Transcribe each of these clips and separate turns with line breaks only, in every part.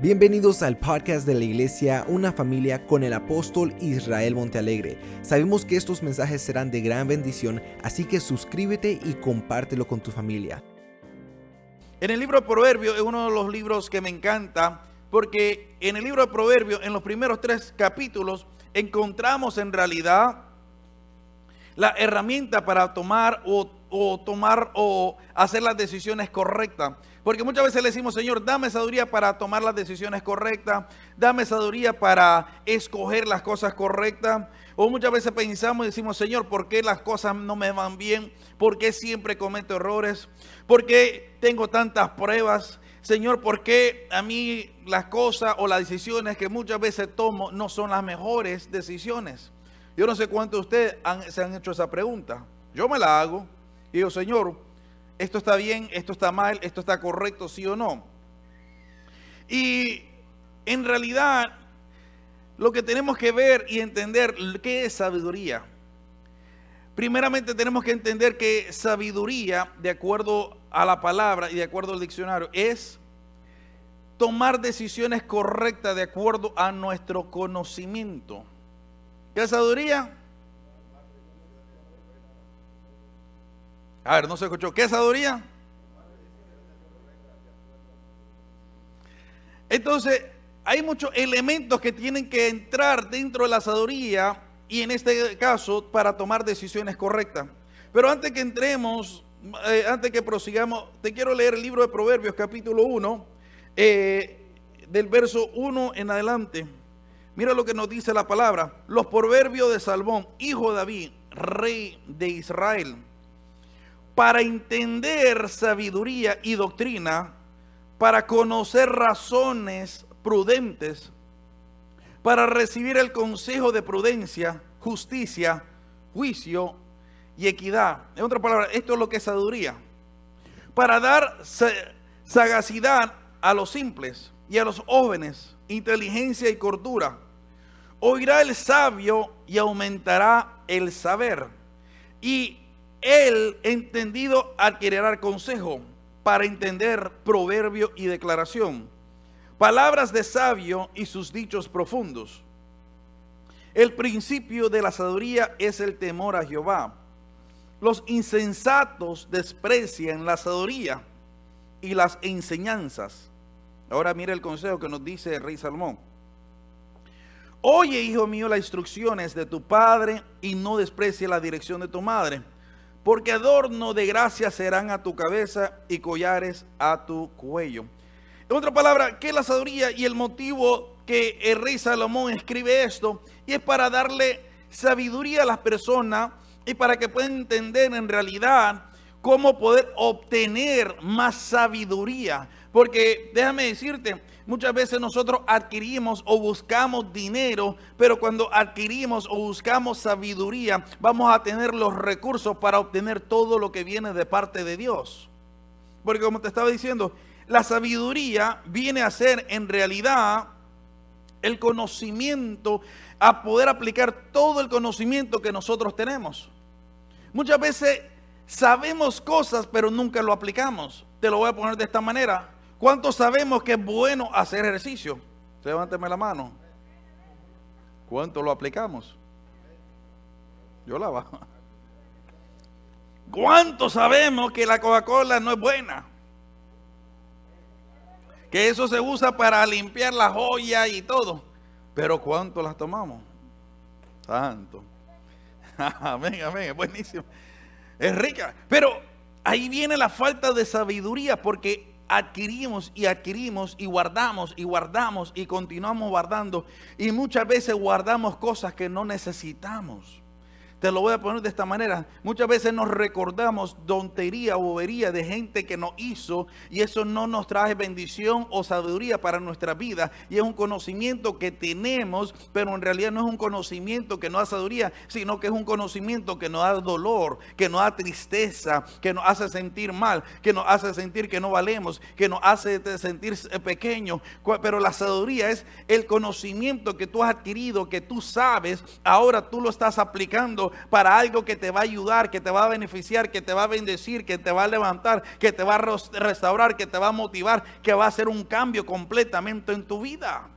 Bienvenidos al podcast de la iglesia Una familia con el apóstol Israel Montealegre. Sabemos que estos mensajes serán de gran bendición, así que suscríbete y compártelo con tu familia.
En el libro de Proverbios es uno de los libros que me encanta porque en el libro de Proverbios, en los primeros tres capítulos, encontramos en realidad la herramienta para tomar o, o tomar o hacer las decisiones correctas. Porque muchas veces le decimos, Señor, dame sabiduría para tomar las decisiones correctas, dame sabiduría para escoger las cosas correctas. O muchas veces pensamos y decimos, Señor, ¿por qué las cosas no me van bien? ¿Por qué siempre cometo errores? ¿Por qué tengo tantas pruebas? Señor, ¿por qué a mí las cosas o las decisiones que muchas veces tomo no son las mejores decisiones? Yo no sé cuántos de ustedes se han hecho esa pregunta. Yo me la hago y digo, Señor, esto está bien, esto está mal, esto está correcto, sí o no. Y en realidad lo que tenemos que ver y entender qué es sabiduría. Primeramente tenemos que entender que sabiduría, de acuerdo a la palabra y de acuerdo al diccionario, es tomar decisiones correctas de acuerdo a nuestro conocimiento. ¿Qué es sabiduría? A ver, no se escuchó. ¿Qué es sabiduría? Entonces, hay muchos elementos que tienen que entrar dentro de la sabiduría y en este caso para tomar decisiones correctas. Pero antes que entremos, eh, antes que prosigamos, te quiero leer el libro de Proverbios capítulo 1, eh, del verso 1 en adelante. Mira lo que nos dice la palabra. Los proverbios de Salmón, hijo de David, rey de Israel para entender sabiduría y doctrina, para conocer razones prudentes, para recibir el consejo de prudencia, justicia, juicio y equidad. En otra palabra, esto es lo que es sabiduría. Para dar sagacidad a los simples y a los jóvenes, inteligencia y cordura. Oirá el sabio y aumentará el saber. Y el entendido adquirirá consejo para entender proverbio y declaración. Palabras de sabio y sus dichos profundos. El principio de la sabiduría es el temor a Jehová. Los insensatos desprecian la sabiduría y las enseñanzas. Ahora mire el consejo que nos dice el rey Salomón. Oye, hijo mío, las instrucciones de tu padre y no desprecie la dirección de tu madre porque adorno de gracia serán a tu cabeza y collares a tu cuello. En otra palabra, ¿qué es la sabiduría y el motivo que el rey Salomón escribe esto? Y es para darle sabiduría a las personas y para que puedan entender en realidad cómo poder obtener más sabiduría. Porque déjame decirte, muchas veces nosotros adquirimos o buscamos dinero, pero cuando adquirimos o buscamos sabiduría, vamos a tener los recursos para obtener todo lo que viene de parte de Dios. Porque como te estaba diciendo, la sabiduría viene a ser en realidad el conocimiento, a poder aplicar todo el conocimiento que nosotros tenemos. Muchas veces sabemos cosas, pero nunca lo aplicamos. Te lo voy a poner de esta manera. ¿Cuántos sabemos que es bueno hacer ejercicio? Levánteme la mano. ¿Cuánto lo aplicamos? Yo la bajo. ¿Cuántos sabemos que la Coca-Cola no es buena? Que eso se usa para limpiar la joya y todo. Pero ¿cuánto las tomamos? Tanto. amén, amén, es buenísimo. Es rica. Pero ahí viene la falta de sabiduría porque adquirimos y adquirimos y guardamos y guardamos y continuamos guardando. Y muchas veces guardamos cosas que no necesitamos. Te lo voy a poner de esta manera. Muchas veces nos recordamos tontería bobería de gente que nos hizo y eso no nos trae bendición o sabiduría para nuestra vida. Y es un conocimiento que tenemos, pero en realidad no es un conocimiento que nos da sabiduría, sino que es un conocimiento que nos da dolor, que nos da tristeza, que nos hace sentir mal, que nos hace sentir que no valemos, que nos hace sentir pequeños. Pero la sabiduría es el conocimiento que tú has adquirido, que tú sabes, ahora tú lo estás aplicando para algo que te va a ayudar, que te va a beneficiar, que te va a bendecir, que te va a levantar, que te va a restaurar, que te va a motivar, que va a hacer un cambio completamente en tu vida.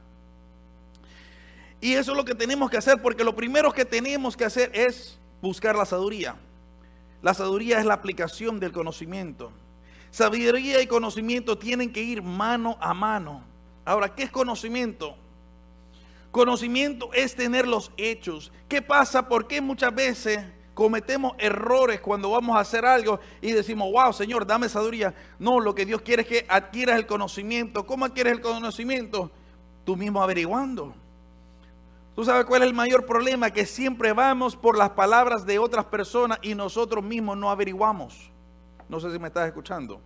Y eso es lo que tenemos que hacer, porque lo primero que tenemos que hacer es buscar la sabiduría. La sabiduría es la aplicación del conocimiento. Sabiduría y conocimiento tienen que ir mano a mano. Ahora, ¿qué es conocimiento? Conocimiento es tener los hechos. ¿Qué pasa? ¿Por qué muchas veces cometemos errores cuando vamos a hacer algo y decimos, wow, Señor, dame sabiduría? No, lo que Dios quiere es que adquieras el conocimiento. ¿Cómo adquieres el conocimiento? Tú mismo averiguando. ¿Tú sabes cuál es el mayor problema? Que siempre vamos por las palabras de otras personas y nosotros mismos no averiguamos. No sé si me estás escuchando.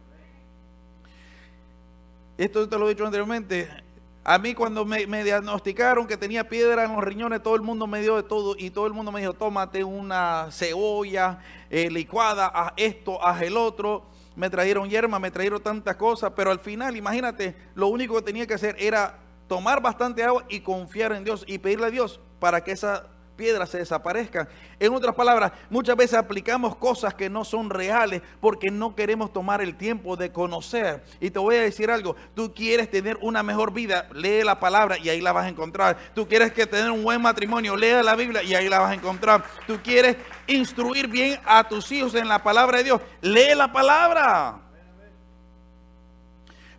Esto te lo he dicho anteriormente. A mí cuando me, diagnosticaron que tenía piedra en los riñones, todo el mundo me dio de todo y todo el mundo me dijo, tómate una cebolla eh, licuada, haz esto, haz el otro. Me trajeron yerma, me trajeron tantas cosas, pero al final, imagínate, lo único que tenía que hacer era tomar bastante agua y confiar en Dios y pedirle a Dios para que esa piedra se desaparezca. En otras palabras, muchas veces aplicamos cosas que no son reales porque no queremos tomar el tiempo de conocer. Y te voy a decir algo, tú quieres tener una mejor vida, lee la palabra y ahí la vas a encontrar. Tú quieres que tener un buen matrimonio, lee la Biblia y ahí la vas a encontrar. Tú quieres instruir bien a tus hijos en la palabra de Dios, lee la palabra.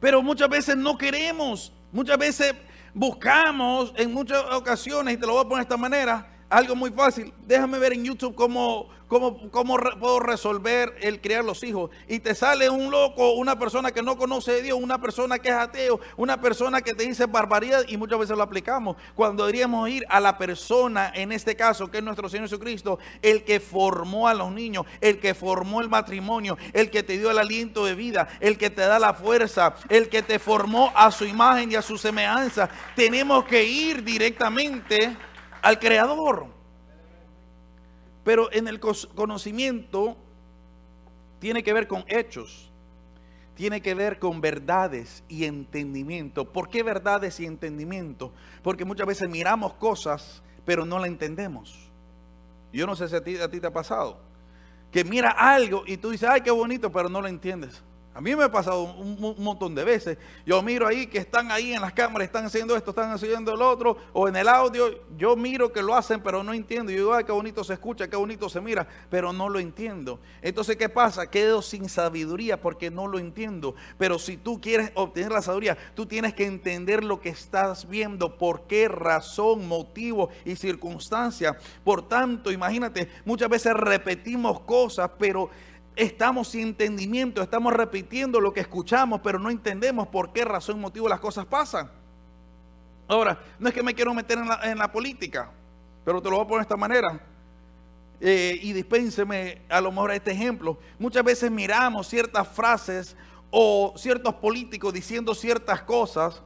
Pero muchas veces no queremos Muchas veces buscamos en muchas ocasiones, y te lo voy a poner de esta manera, algo muy fácil. Déjame ver en YouTube cómo, cómo, cómo puedo resolver el criar los hijos. Y te sale un loco, una persona que no conoce a Dios, una persona que es ateo, una persona que te dice barbaridad y muchas veces lo aplicamos. Cuando deberíamos ir a la persona, en este caso, que es nuestro Señor Jesucristo, el que formó a los niños, el que formó el matrimonio, el que te dio el aliento de vida, el que te da la fuerza, el que te formó a su imagen y a su semejanza. Tenemos que ir directamente al creador. Pero en el conocimiento tiene que ver con hechos, tiene que ver con verdades y entendimiento. ¿Por qué verdades y entendimiento? Porque muchas veces miramos cosas, pero no la entendemos. Yo no sé si a ti, a ti te ha pasado. Que mira algo y tú dices, ay, qué bonito, pero no lo entiendes. A mí me ha pasado un, montón de veces. Yo miro ahí que están ahí en las cámaras, están haciendo esto, están haciendo el otro, o en el audio. Yo miro que lo hacen, pero no entiendo. Yo digo, ay, qué bonito se escucha, qué bonito se mira, pero no lo entiendo. Entonces, ¿qué pasa? Quedo sin sabiduría porque no lo entiendo. Pero si tú quieres obtener la sabiduría, tú tienes que entender lo que estás viendo, por qué razón, motivo y circunstancia. Por tanto, imagínate, muchas veces repetimos cosas, pero estamos sin entendimiento, estamos repitiendo lo que escuchamos, pero no entendemos por qué razón, motivo las cosas pasan. Ahora, no es que me quiero meter en la, política, pero te lo voy a poner de esta manera. Eh, y dispénseme a lo mejor este ejemplo. Muchas veces miramos ciertas frases o ciertos políticos diciendo ciertas cosas,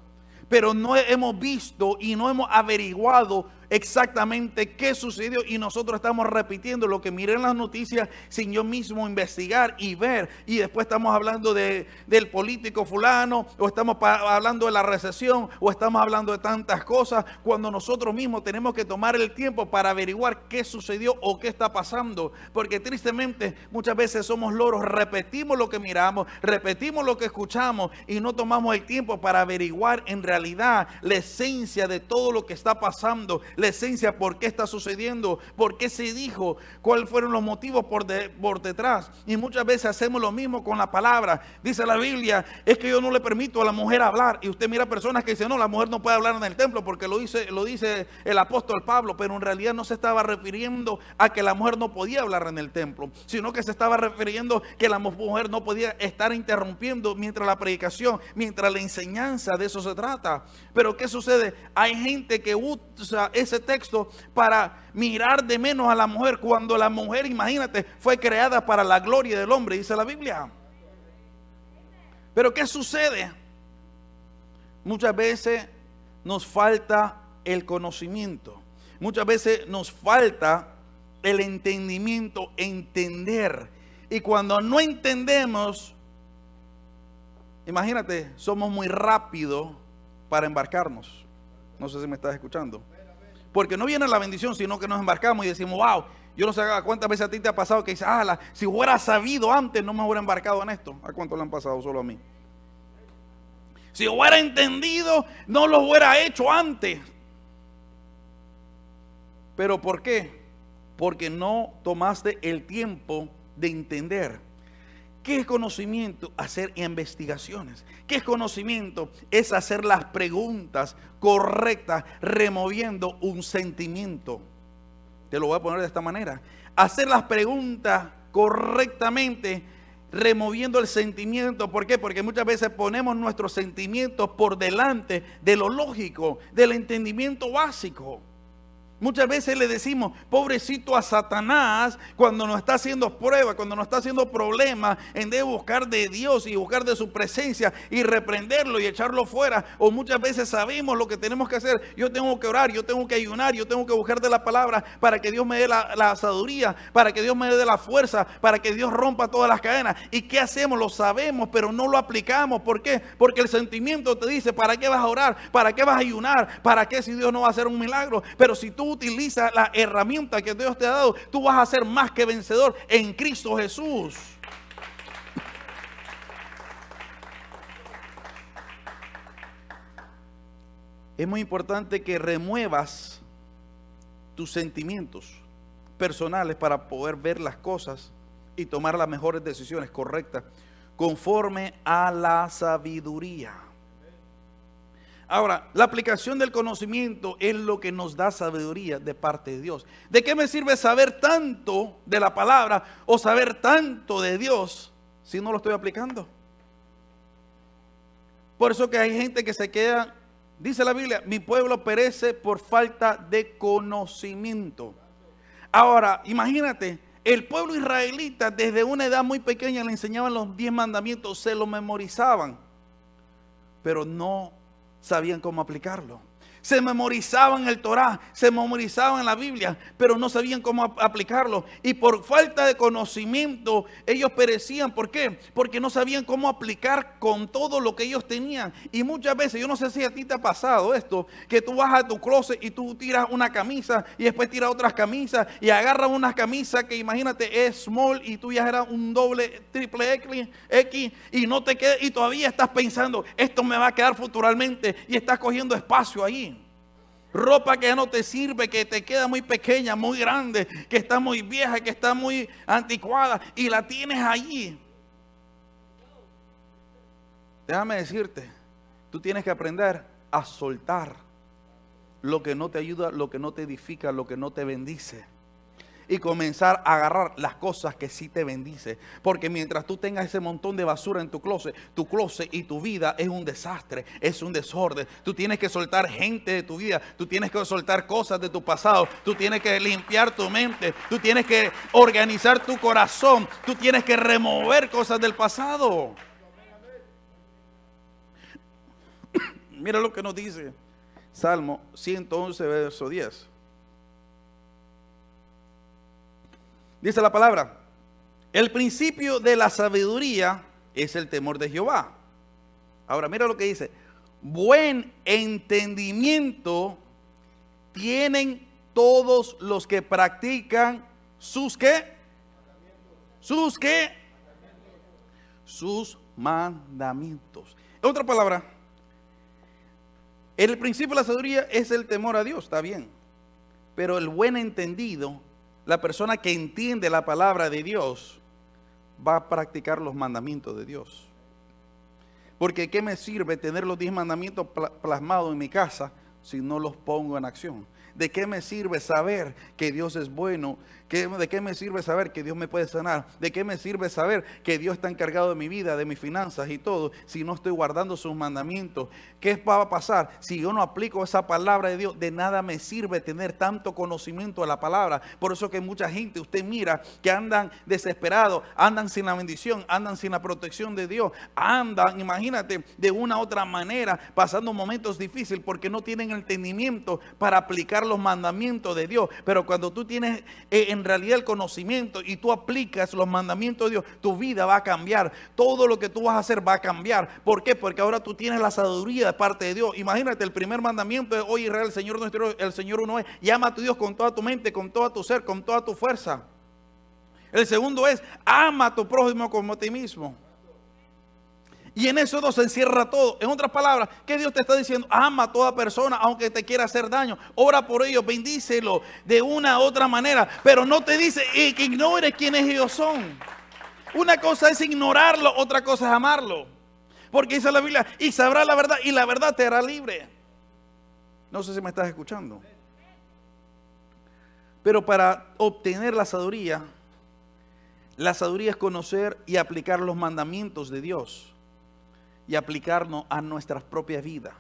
pero no hemos visto y no hemos averiguado exactamente qué sucedió y nosotros estamos repitiendo lo que miré en las noticias sin yo mismo investigar y ver. Y después estamos hablando de, del político fulano o estamos hablando de la recesión o estamos hablando de tantas cosas cuando nosotros mismos tenemos que tomar el tiempo para averiguar qué sucedió o qué está pasando. Porque tristemente muchas veces somos loros, repetimos lo que miramos, repetimos lo que escuchamos y no tomamos el tiempo para averiguar en realidad la esencia de todo lo que está pasando, la esencia, por qué está sucediendo, por qué se dijo, cuáles fueron los motivos por, por detrás. Y muchas veces hacemos lo mismo con la palabra. Dice la Biblia, es que yo no le permito a la mujer hablar. Y usted mira personas que dicen, no, la mujer no puede hablar en el templo porque lo dice, lo dice el apóstol Pablo, pero en realidad no se estaba refiriendo a que la mujer no podía hablar en el templo, sino que se estaba refiriendo que la mujer no podía estar interrumpiendo mientras la predicación, mientras la enseñanza, de eso se trata. Pero ¿qué sucede? Hay gente que usa ese texto para mirar de menos a la mujer cuando la mujer, imagínate, fue creada para la gloria del hombre, dice la Biblia. Pero ¿qué sucede? Muchas veces nos falta el conocimiento. Muchas veces nos falta el entendimiento, entender. Y cuando no entendemos, imagínate, somos muy rápidos para embarcarnos. No sé si me estás escuchando. Porque no viene la bendición, sino que nos embarcamos y decimos, wow, Yo no sé cuántas veces a ti te ha pasado que dices, ah, si hubiera sabido antes no me hubiera embarcado en esto. ¿A cuánto le han pasado solo a mí? Si hubiera entendido, no lo hubiera hecho antes. ¿Pero por qué? Porque no tomaste el tiempo de entender. ¿Qué es conocimiento? Hacer investigaciones. ¿Qué es conocimiento? Es hacer las preguntas correctas removiendo un sentimiento. Te lo voy a poner de esta manera. Hacer las preguntas correctamente removiendo el sentimiento. ¿Por qué? Porque muchas veces ponemos nuestros sentimientos por delante de lo lógico, del entendimiento básico. Muchas veces le decimos, pobrecito a Satanás, cuando nos está haciendo prueba, cuando nos está haciendo problemas, en de buscar de Dios y buscar de su presencia y reprenderlo y echarlo fuera. O muchas veces sabemos lo que tenemos que hacer. Yo tengo que orar, yo tengo que ayunar, yo tengo que buscar de la palabra para que Dios me dé la, la asaduría, para que Dios me dé la fuerza, para que Dios rompa todas las cadenas. ¿Y qué hacemos? Lo sabemos, pero no lo aplicamos. ¿Por qué? Porque el sentimiento te dice, ¿para qué vas a orar? ¿Para qué vas a ayunar? ¿Para qué si Dios no va a hacer un milagro? Pero si tú utiliza la herramienta que Dios te ha dado, tú vas a ser más que vencedor en Cristo Jesús. Es muy importante que remuevas tus sentimientos personales para poder ver las cosas y tomar las mejores decisiones correctas conforme a la sabiduría. Ahora, la aplicación del conocimiento es lo que nos da sabiduría de parte de Dios. ¿De qué me sirve saber tanto de la palabra o saber tanto de Dios si no lo estoy aplicando? Por eso que hay gente que se queda, dice la Biblia, mi pueblo perece por falta de conocimiento. Ahora, imagínate, el pueblo israelita desde una edad muy pequeña le enseñaban los diez mandamientos, se los memorizaban, pero no sabían cómo aplicarlo. Se memorizaban el Torah, se memorizaban la Biblia, pero no sabían cómo aplicarlo. Y por falta de conocimiento, ellos perecían. ¿Por qué? Porque no sabían cómo aplicar con todo lo que ellos tenían. Y muchas veces, yo no sé si a ti te ha pasado esto, que tú vas a tu closet y tú tiras una camisa y después tiras otras camisas y agarras una camisa que imagínate es small y tú ya eras un doble, triple X, y no te queda, y todavía estás pensando, esto me va a quedar futuramente y estás cogiendo espacio ahí. Ropa que no te sirve, que te queda muy pequeña, muy grande, que está muy vieja, que está muy anticuada y la tienes allí. Déjame decirte, tú tienes que aprender a soltar lo que no te ayuda, lo que no te edifica, lo que no te bendice y comenzar a agarrar las cosas que sí te bendice. Porque mientras tú tengas ese montón de basura en tu closet, tu closet y tu vida es un desastre, es un desorden. Tú tienes que soltar gente de tu vida, tú tienes que soltar cosas de tu pasado, tú tienes que limpiar tu mente, tú tienes que organizar tu corazón, tú tienes que remover cosas del pasado. Mira lo que nos dice Salmo 111, verso 10. Dice la palabra, el principio de la sabiduría es el temor de Jehová. Ahora mira lo que dice, buen entendimiento tienen todos los que practican sus qué? Sus qué? Sus mandamientos. En otra palabra, el principio de la sabiduría es el temor a Dios, está bien. Pero el buen entendido la persona que entiende la palabra de Dios va a practicar los mandamientos de Dios. Porque ¿qué me sirve tener los diez mandamientos plasmados en mi casa si no los pongo en acción? ¿De qué me sirve saber que Dios es bueno? ¿De qué me sirve saber que Dios me puede sanar? ¿De qué me sirve saber que Dios está encargado de mi vida, de mis finanzas y todo, si no estoy guardando sus mandamientos? ¿Qué va a pasar si yo no aplico esa palabra de Dios? De nada me sirve tener tanto conocimiento de la palabra. Por eso que mucha gente, usted mira, que andan desesperados, andan sin la bendición, andan sin la protección de Dios, andan, imagínate, de una u otra manera, pasando momentos difíciles porque no tienen entendimiento para aplicar los mandamientos de Dios. Pero cuando tú tienes eh, en realidad el conocimiento y tú aplicas los mandamientos de Dios, tu vida va a cambiar. Todo lo que tú vas a hacer va a cambiar. ¿Por qué? Porque ahora tú tienes la sabiduría de parte de Dios. Imagínate, el primer mandamiento es, oye Israel, el Señor nuestro, el Señor uno es, llama a tu Dios con toda tu mente, con toda tu ser, con toda tu fuerza. El segundo es, ama a tu prójimo como a ti mismo. Y en eso dos se encierra todo. En otras palabras, ¿qué Dios te está diciendo? Ama a toda persona, aunque te quiera hacer daño. Ora por ellos, bendícelo de una u otra manera. Pero no te dice que ignores quiénes ellos son. Una cosa es ignorarlo, otra cosa es amarlo. Porque dice la Biblia, y sabrá la verdad, y la verdad te hará libre. No sé si me estás escuchando. Pero para obtener la sabiduría, la sabiduría es conocer y aplicar los mandamientos de Dios y aplicarnos a nuestras propias vidas.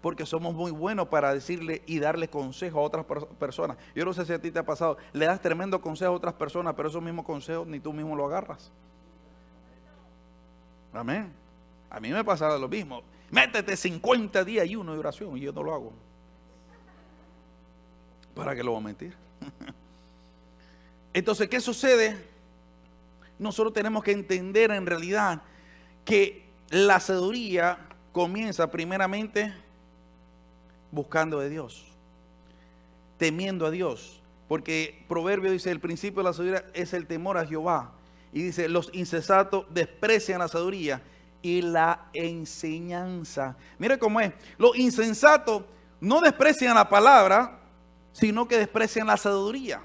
Porque somos muy buenos para decirle y darle consejo a otras personas. Yo no sé si a ti te ha pasado, le das tremendo consejo a otras personas, pero esos mismos consejos ni tú mismo lo agarras. Amén. A mí me pasa lo mismo. Métete 50 días y uno de oración y yo no lo hago. ¿Para qué lo voy a mentir? Entonces, ¿qué sucede? nosotros tenemos que entender en realidad que la sabiduría comienza primeramente buscando de Dios, temiendo a Dios. Porque Proverbio dice, el principio de la sabiduría es el temor a Jehová. Y dice, los insensatos desprecian la sabiduría y la enseñanza. Mire cómo es. Los insensatos no desprecian la palabra, sino que desprecian la sabiduría.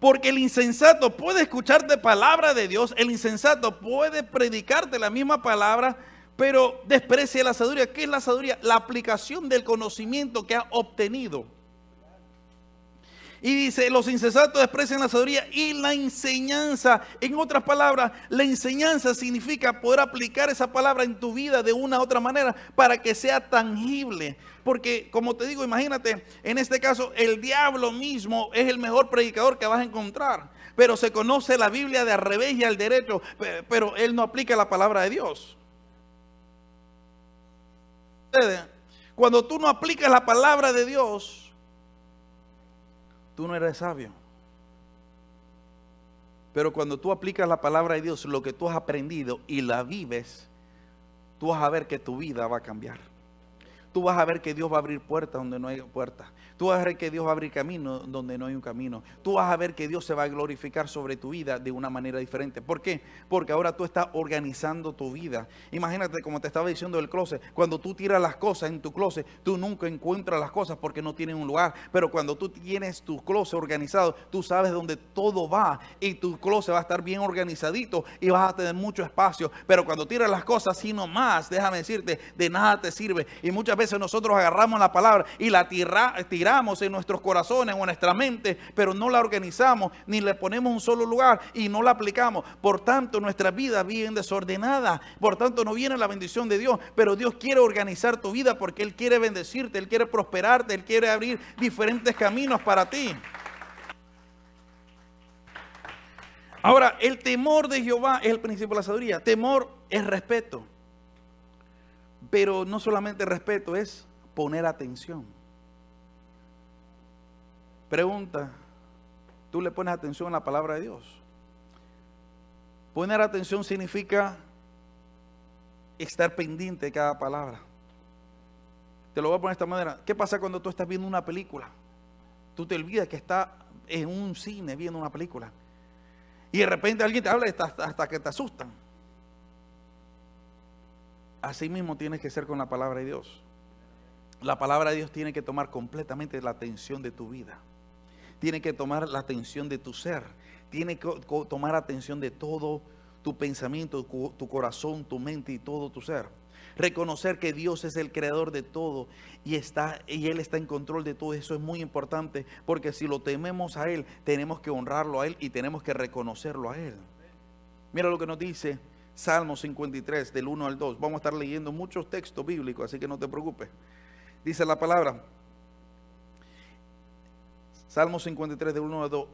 Porque el insensato puede escucharte palabra de Dios, el insensato puede predicarte la misma palabra, pero desprecia la sabiduría. ¿Qué es la sabiduría? La aplicación del conocimiento que ha obtenido. Y dice, los insensatos desprecian la sabiduría y la enseñanza. En otras palabras, la enseñanza significa poder aplicar esa palabra en tu vida de una u otra manera para que sea tangible. Porque, como te digo, imagínate, en este caso, el diablo mismo es el mejor predicador que vas a encontrar. Pero se conoce la Biblia de al revés y al derecho, pero él no aplica la palabra de Dios. Cuando tú no aplicas la palabra de Dios, tú no eres sabio. Pero cuando tú aplicas la palabra de Dios, lo que tú has aprendido y la vives, tú vas a ver que tu vida va a cambiar. Tú vas a ver que Dios va a abrir puertas donde no hay puertas. Tú vas a ver que Dios va a abrir camino donde no hay un camino. Tú vas a ver que Dios se va a glorificar sobre tu vida de una manera diferente. ¿Por qué? Porque ahora tú estás organizando tu vida. Imagínate como te estaba diciendo del closet. Cuando tú tiras las cosas en tu closet, tú nunca encuentras las cosas porque no tienen un lugar. Pero cuando tú tienes tu closet organizado, tú sabes dónde todo va. Y tu closet va a estar bien organizadito y vas a tener mucho espacio. Pero cuando tiras las cosas así nomás, déjame decirte, de nada te sirve. Y muchas veces nosotros agarramos la palabra y la tiramos en nuestros corazones o en nuestra mente, pero no la organizamos ni le ponemos un solo lugar y no la aplicamos. Por tanto, nuestra vida viene desordenada. Por tanto, no viene la bendición de Dios. Pero Dios quiere organizar tu vida porque Él quiere bendecirte, Él quiere prosperarte, Él quiere abrir diferentes caminos para ti. Ahora, el temor de Jehová es el principio de la sabiduría. Temor es respeto. Pero no solamente respeto, es poner atención. Pregunta, ¿tú le pones atención a la palabra de Dios? Poner atención significa estar pendiente de cada palabra. Te lo voy a poner de esta manera. ¿Qué pasa cuando tú estás viendo una película? Tú te olvidas que estás en un cine viendo una película. Y de repente alguien te habla hasta, hasta que te asustan. Así mismo tienes que ser con la palabra de Dios. La palabra de Dios tiene que tomar completamente la atención de tu vida tiene que tomar la atención de tu ser, tiene que tomar atención de todo tu pensamiento, tu corazón, tu mente y todo tu ser. Reconocer que Dios es el creador de todo y, está, y Él está en control de todo. Eso es muy importante porque si lo tememos a Él, tenemos que honrarlo a Él y tenemos que reconocerlo a Él. Mira lo que nos dice Salmo 53 del 1 al 2. Vamos a estar leyendo muchos textos bíblicos, así que no te preocupes. Dice la palabra, Salmo 53 de 1 a 2.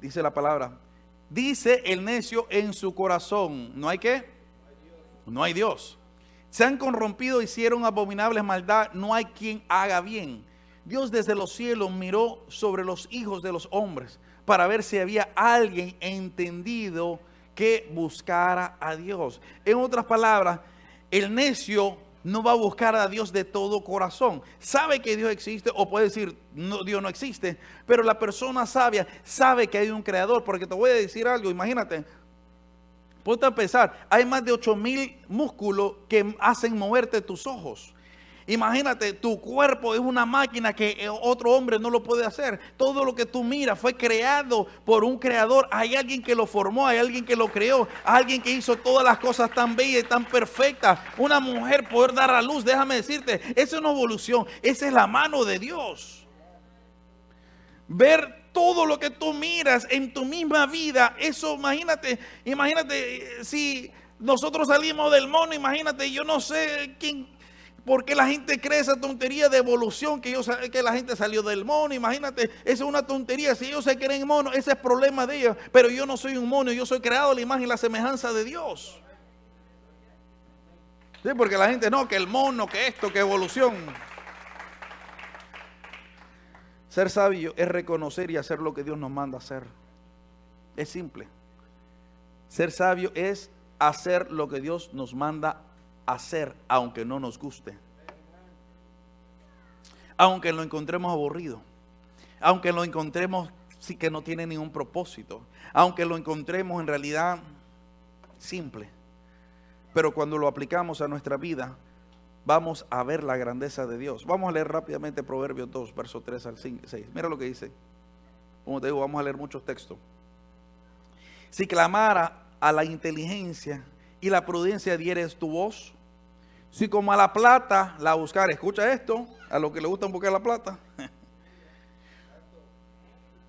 Dice la palabra. Dice el necio en su corazón. ¿No hay qué? No hay Dios. Se han corrompido, hicieron abominables maldad. No hay quien haga bien. Dios desde los cielos miró sobre los hijos de los hombres para ver si había alguien entendido que buscara a Dios. En otras palabras, el necio no va a buscar a Dios de todo corazón. Sabe que Dios existe o puede decir, no, Dios no existe, pero la persona sabia sabe que hay un creador, porque te voy a decir algo, imagínate, ponte a pensar, hay más de 8 mil músculos que hacen moverte tus ojos. Imagínate, tu cuerpo es una máquina que eh, otro hombre no lo puede hacer. Todo lo que tú miras fue creado por un creador. Hay alguien que lo formó, hay alguien que lo creó, alguien que hizo todas las cosas tan bellas y tan perfectas. Una mujer poder dar a luz, déjame decirte, esa es una evolución, esa es la mano de Dios. Ver todo lo que tú miras en tu misma vida, eso imagínate, imagínate eh, si nosotros salimos del mono, imagínate, yo no sé quién ¿Por qué la gente cree esa tontería de evolución que, yo, que la gente salió del mono? Imagínate, esa es una tontería. Si ellos se creen mono, ese es problema de ellos. Pero yo no soy un mono, yo soy creado a la imagen y la semejanza de Dios. Sí, porque la gente no, que el mono, que esto, que evolución. Ser sabio es reconocer y hacer lo que Dios nos manda hacer. Es simple. Ser sabio es hacer lo que Dios nos manda hacer aunque no nos guste. Aunque lo encontremos aburrido. Aunque lo encontremos sí que no tiene ningún propósito. Aunque lo encontremos en realidad simple. Pero cuando lo aplicamos a nuestra vida, vamos a ver la grandeza de Dios. Vamos a leer rápidamente Proverbios 2, verso 3 al 6. Mira lo que dice. Como te digo, vamos a leer muchos textos. Si clamara a la inteligencia y la prudencia dieres tu voz, si como a la plata la buscar, escucha esto, a los que le gustan buscar la plata.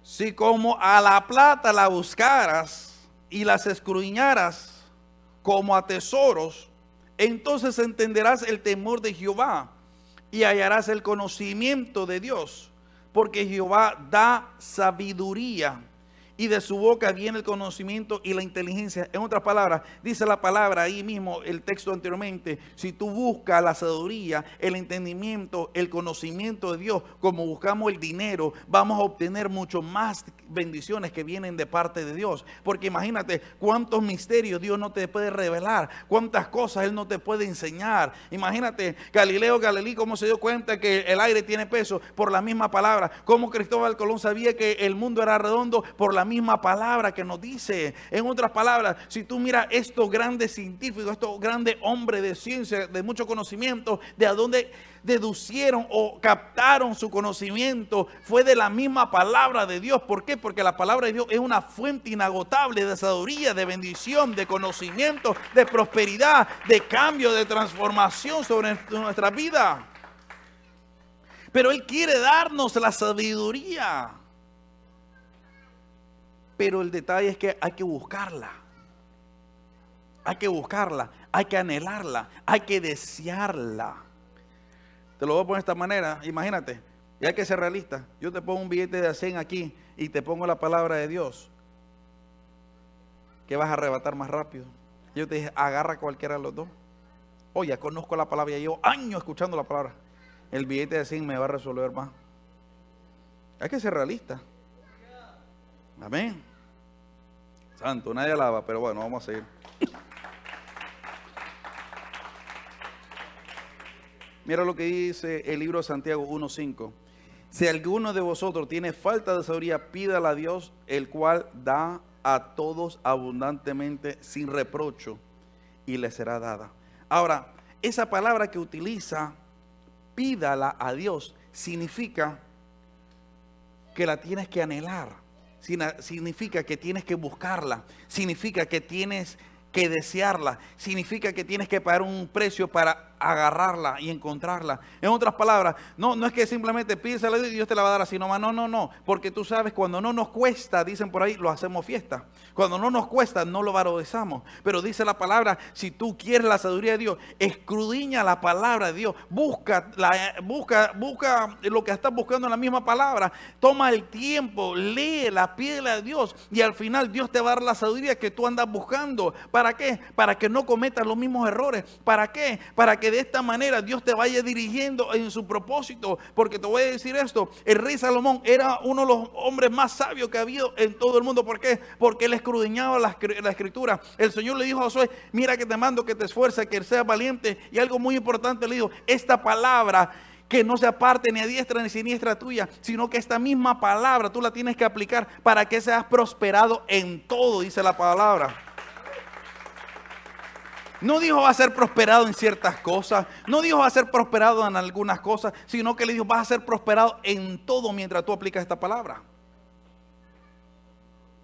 si como a la plata la buscaras y las escruñaras como a tesoros, entonces entenderás el temor de Jehová y hallarás el conocimiento de Dios, porque Jehová da sabiduría y de su boca viene el conocimiento y la inteligencia. En otras palabras, dice la palabra ahí mismo, el texto anteriormente, si tú buscas la sabiduría, el entendimiento, el conocimiento de Dios, como buscamos el dinero, vamos a obtener mucho más bendiciones que vienen de parte de Dios. Porque imagínate cuántos misterios Dios no te puede revelar, cuántas cosas Él no te puede enseñar. Imagínate Galileo Galilei cómo se dio cuenta que el aire tiene peso por la misma palabra, cómo Cristóbal Colón sabía que el mundo era redondo por la misma palabra que nos dice. En otras palabras, si tú miras estos grandes científicos, estos grandes hombres de ciencia, de mucho conocimiento, de a dónde deducieron o captaron su conocimiento, fue de la misma palabra de Dios. ¿Por qué? Porque la palabra de Dios es una fuente inagotable de sabiduría, de bendición, de conocimiento, de prosperidad, de cambio, de transformación sobre nuestra vida. Pero Él quiere darnos la sabiduría. Pero el detalle es que hay que buscarla. Hay que buscarla, hay que anhelarla, hay que desearla. Te lo voy a poner de esta manera, imagínate, y hay que ser realista. Yo te pongo un billete de 100 aquí y te pongo la palabra de Dios. ¿Qué vas a arrebatar más rápido? Yo te dije, agarra cualquiera de los dos. Oye, ya conozco la palabra, ya llevo años escuchando la palabra. El billete de 100 me va a resolver más. Hay que ser realista. Amén. Santo, nadie alaba, pero bueno, vamos a seguir. Mira lo que dice el libro de Santiago 1.5. Si alguno de vosotros tiene falta de sabiduría, pídala a Dios, el cual da a todos abundantemente sin reprocho y le será dada. Ahora, esa palabra que utiliza, pídala a Dios, significa que la tienes que anhelar significa que tienes que buscarla, significa que tienes que desearla, significa que tienes que pagar un precio para agarrarla y encontrarla. En otras palabras, no, no es que simplemente pídesela y Dios te la va a dar así nomás. No, no, no. Porque tú sabes, cuando no nos cuesta, dicen por ahí, lo hacemos fiesta. Cuando no nos cuesta, no lo valorizamos. Pero dice la palabra, si tú quieres la sabiduría de Dios, escrudiña la palabra de Dios. Busca, la, busca, busca lo que estás buscando en la misma palabra. Toma el tiempo, lee la piedra de Dios. Y al final Dios te va a dar la sabiduría que tú andas buscando. ¿Para qué? Para que no cometas los mismos errores. ¿Para qué? Para que de esta manera Dios te vaya dirigiendo en su propósito. Porque te voy a decir esto, el rey Salomón era uno de los hombres más sabios que ha habido en todo el mundo. ¿Por qué? Porque él escudriñaba la, escritura. El Señor le dijo a Josué, mira que te mando que te esfuerces, que seas valiente. Y algo muy importante le dijo, esta palabra que no se aparte ni a diestra ni siniestra tuya, sino que esta misma palabra tú la tienes que aplicar para que seas prosperado en todo, dice la palabra. No dijo va a ser prosperado en ciertas cosas, no dijo va a ser prosperado en algunas cosas, sino que le dijo vas a ser prosperado en todo mientras tú aplicas esta palabra.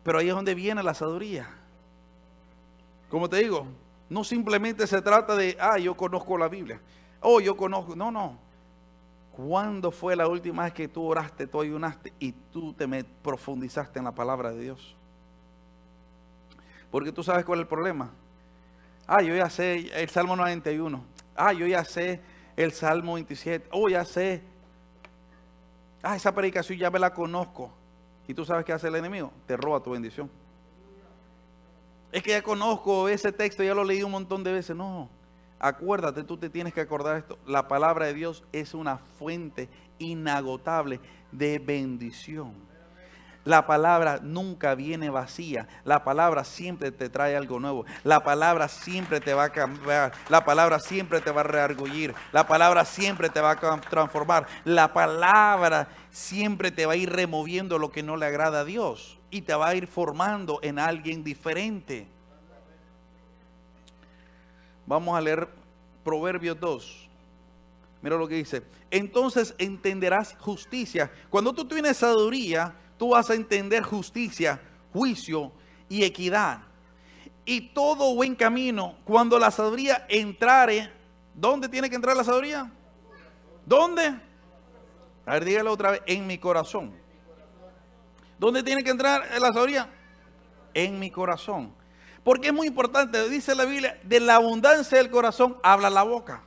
Pero ahí es donde viene la sabiduría. Como te digo, no simplemente se trata de, ah, yo conozco la Biblia. Oh, yo conozco. No, no. ¿Cuándo fue la última vez que tú oraste, tú ayunaste y tú te profundizaste en la palabra de Dios? Porque tú sabes cuál es el problema. Ah, yo ya sé el Salmo 91. Ah, yo ya sé el Salmo 27. Oh, ya sé. Ah, esa predicación ya me la conozco. ¿Y tú sabes qué hace el enemigo? Te roba tu bendición. Es que ya conozco ese texto, ya lo leí un montón de veces. No, Acuérdate, tú te tienes que acordar esto. La palabra de Dios es una fuente inagotable de bendición. La palabra nunca viene vacía. La palabra siempre te trae algo nuevo. La palabra siempre te va a cambiar. La palabra siempre te va a reargullir. La palabra siempre te va a transformar. La palabra siempre te va a ir removiendo lo que no le agrada a Dios. Y te va a ir formando en alguien diferente. Vamos a leer Proverbios 2. Mira lo que dice. Entonces entenderás justicia. Cuando tú tienes sabiduría, tú vas a entender justicia, juicio y equidad. Y todo buen camino, cuando la sabiduría entrare, ¿dónde tiene que entrar la sabiduría? ¿Dónde? A ver, dígalo otra vez, en mi corazón. ¿Dónde tiene que entrar la sabiduría? En mi corazón. Porque es muy importante, dice la Biblia, de la abundancia del corazón habla la boca.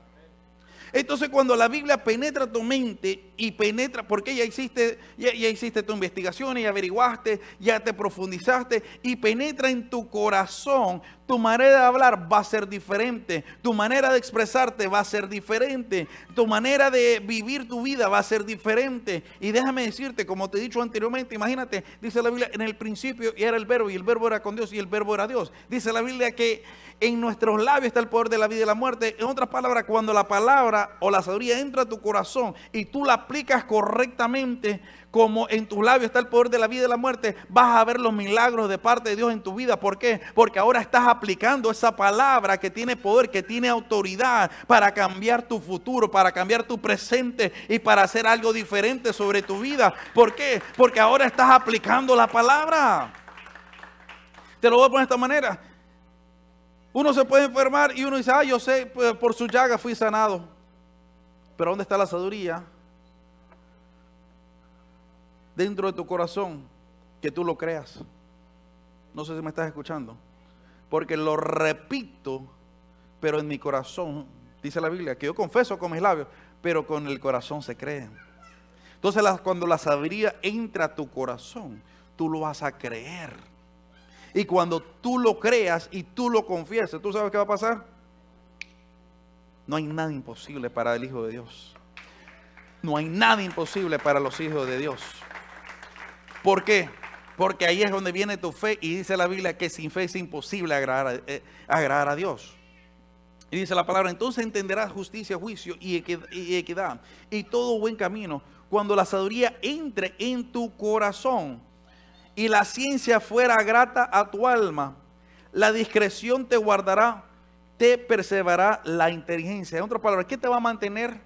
Entonces cuando la Biblia penetra tu mente y penetra, porque ya hiciste, ya, hiciste tu investigación y averiguaste, ya te profundizaste y penetra en tu corazón, tu manera de hablar va a ser diferente, tu manera de expresarte va a ser diferente, tu manera de vivir tu vida va a ser diferente. Y déjame decirte, como te he dicho anteriormente, imagínate, dice la Biblia, en el principio era el verbo y el verbo era con Dios y el verbo era Dios. Dice la Biblia que en nuestros labios está el poder de la vida y la muerte. En otras palabras, cuando la palabra o la sabiduría entra a tu corazón y tú la aplicas correctamente, como en tus labios está el poder de la vida y la muerte, vas a ver los milagros de parte de Dios en tu vida. ¿Por qué? Porque ahora estás aplicando esa palabra que tiene poder, que tiene autoridad para cambiar tu futuro, para cambiar tu presente y para hacer algo diferente sobre tu vida. ¿Por qué? Porque ahora estás aplicando la palabra. Te lo voy a poner de esta manera. Uno se puede enfermar y uno dice, ah, yo sé, pues, por su llaga fui sanado. Pero ¿dónde está la sabiduría? Dentro de tu corazón, que tú lo creas. No sé si me estás escuchando. Porque lo repito, pero en mi corazón, dice la Biblia, que yo confeso con mis labios, pero con el corazón se cree. Entonces cuando la sabiduría entra a tu corazón, tú lo vas a creer. Y cuando tú lo creas y tú lo confieses, ¿tú sabes qué va a pasar? No hay nada imposible para el Hijo de Dios. No hay nada imposible para los hijos de Dios. ¿Por qué? Porque ahí es donde viene tu fe y dice la Biblia que sin fe es imposible agradar a, eh, agradar a Dios. Y dice la palabra, entonces entenderás justicia, juicio y equidad y todo buen camino cuando la sabiduría entre en tu corazón y la ciencia fuera grata a tu alma, la discreción te guardará, te perseverará la inteligencia. En otras palabras, ¿qué te va a mantener?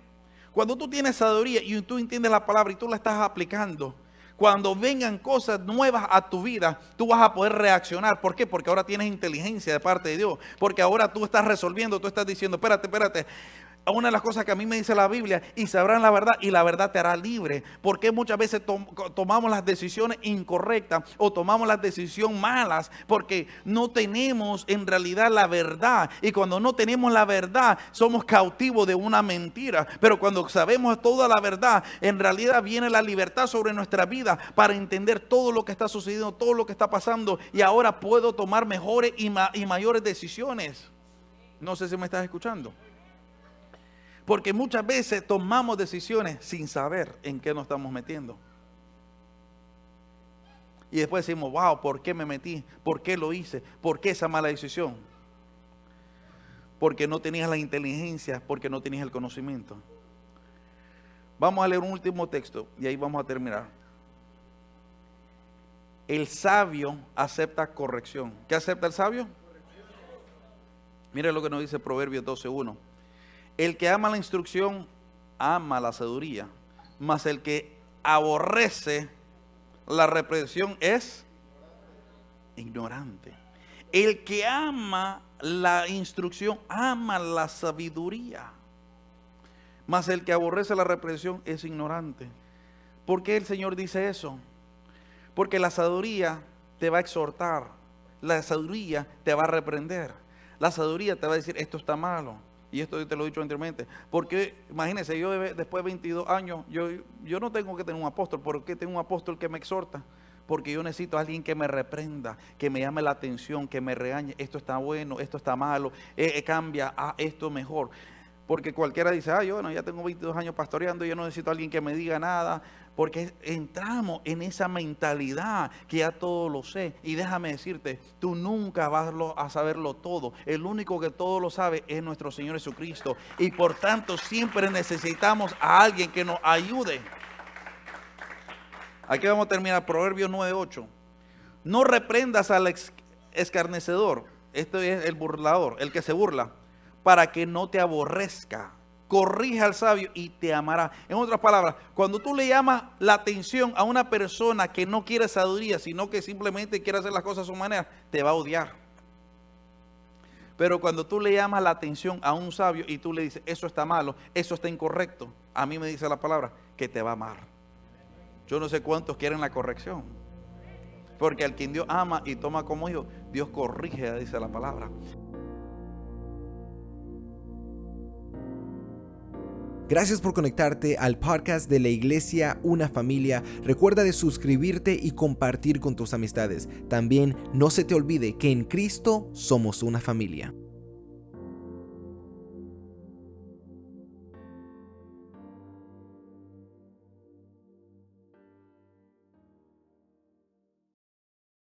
Cuando tú tienes sabiduría y tú entiendes la palabra y tú la estás aplicando, cuando vengan cosas nuevas a tu vida, tú vas a poder reaccionar. ¿Por qué? Porque ahora tienes inteligencia de parte de Dios. Porque ahora tú estás resolviendo, tú estás diciendo, espérate, espérate una de las cosas que a mí me dice la Biblia, y sabrán la verdad, y la verdad te hará libre. Porque muchas veces tomamos las decisiones incorrectas o tomamos las decisiones malas porque no tenemos en realidad la verdad. Y cuando no tenemos la verdad, somos cautivos de una mentira. Pero cuando sabemos toda la verdad, en realidad viene la libertad sobre nuestra vida para entender todo lo que está sucediendo, todo lo que está pasando. Y ahora puedo tomar mejores y, y mayores decisiones. No sé si me estás escuchando. Porque muchas veces tomamos decisiones sin saber en qué nos estamos metiendo. Y después decimos, wow, ¿por qué me metí? ¿Por qué lo hice? ¿Por qué esa mala decisión? Porque no tenías la inteligencia, porque no tenías el conocimiento. Vamos a leer un último texto y ahí vamos a terminar. El sabio acepta corrección. ¿Qué acepta el sabio? Mire lo que nos dice Proverbios 12.1. El que ama la instrucción ama la sabiduría, mas el que aborrece la represión es ignorante. El que ama la instrucción ama la sabiduría, mas el que aborrece la represión es ignorante. ¿Por qué el Señor dice eso? Porque la sabiduría te va a exhortar, la sabiduría te va a reprender, la sabiduría te va a decir esto está malo. Y esto te lo he dicho anteriormente. Porque imagínense, yo después de 22 años, yo, yo no tengo que tener un apóstol. ¿Por qué tengo un apóstol que me exhorta? Porque yo necesito a alguien que me reprenda, que me llame la atención, que me regañe. Esto está bueno, esto está malo, eh, eh, cambia a esto mejor. Porque cualquiera dice, ah, yo bueno, ya tengo 22 años pastoreando, yo no necesito a alguien que me diga nada. Porque entramos en esa mentalidad que ya todo lo sé. Y déjame decirte, tú nunca vas a saberlo todo. El único que todo lo sabe es nuestro Señor Jesucristo. Y por tanto siempre necesitamos a alguien que nos ayude. Aquí vamos a terminar, Proverbios 9.8. No reprendas al escarnecedor. Esto es el burlador, el que se burla para que no te aborrezca. Corrige al sabio y te amará. En otras palabras, cuando tú le llamas la atención a una persona que no quiere sabiduría, sino que simplemente quiere hacer las cosas a su manera, te va a odiar. Pero cuando tú le llamas la atención a un sabio y tú le dices, eso está malo, eso está incorrecto, a mí me dice la palabra que te va a amar. Yo no sé cuántos quieren la corrección. Porque al quien Dios ama y toma como hijo, Dios corrige, dice la palabra.
Gracias por conectarte al podcast de la iglesia Una Familia. Recuerda de suscribirte y compartir con tus amistades. También no se te olvide que en Cristo somos una familia.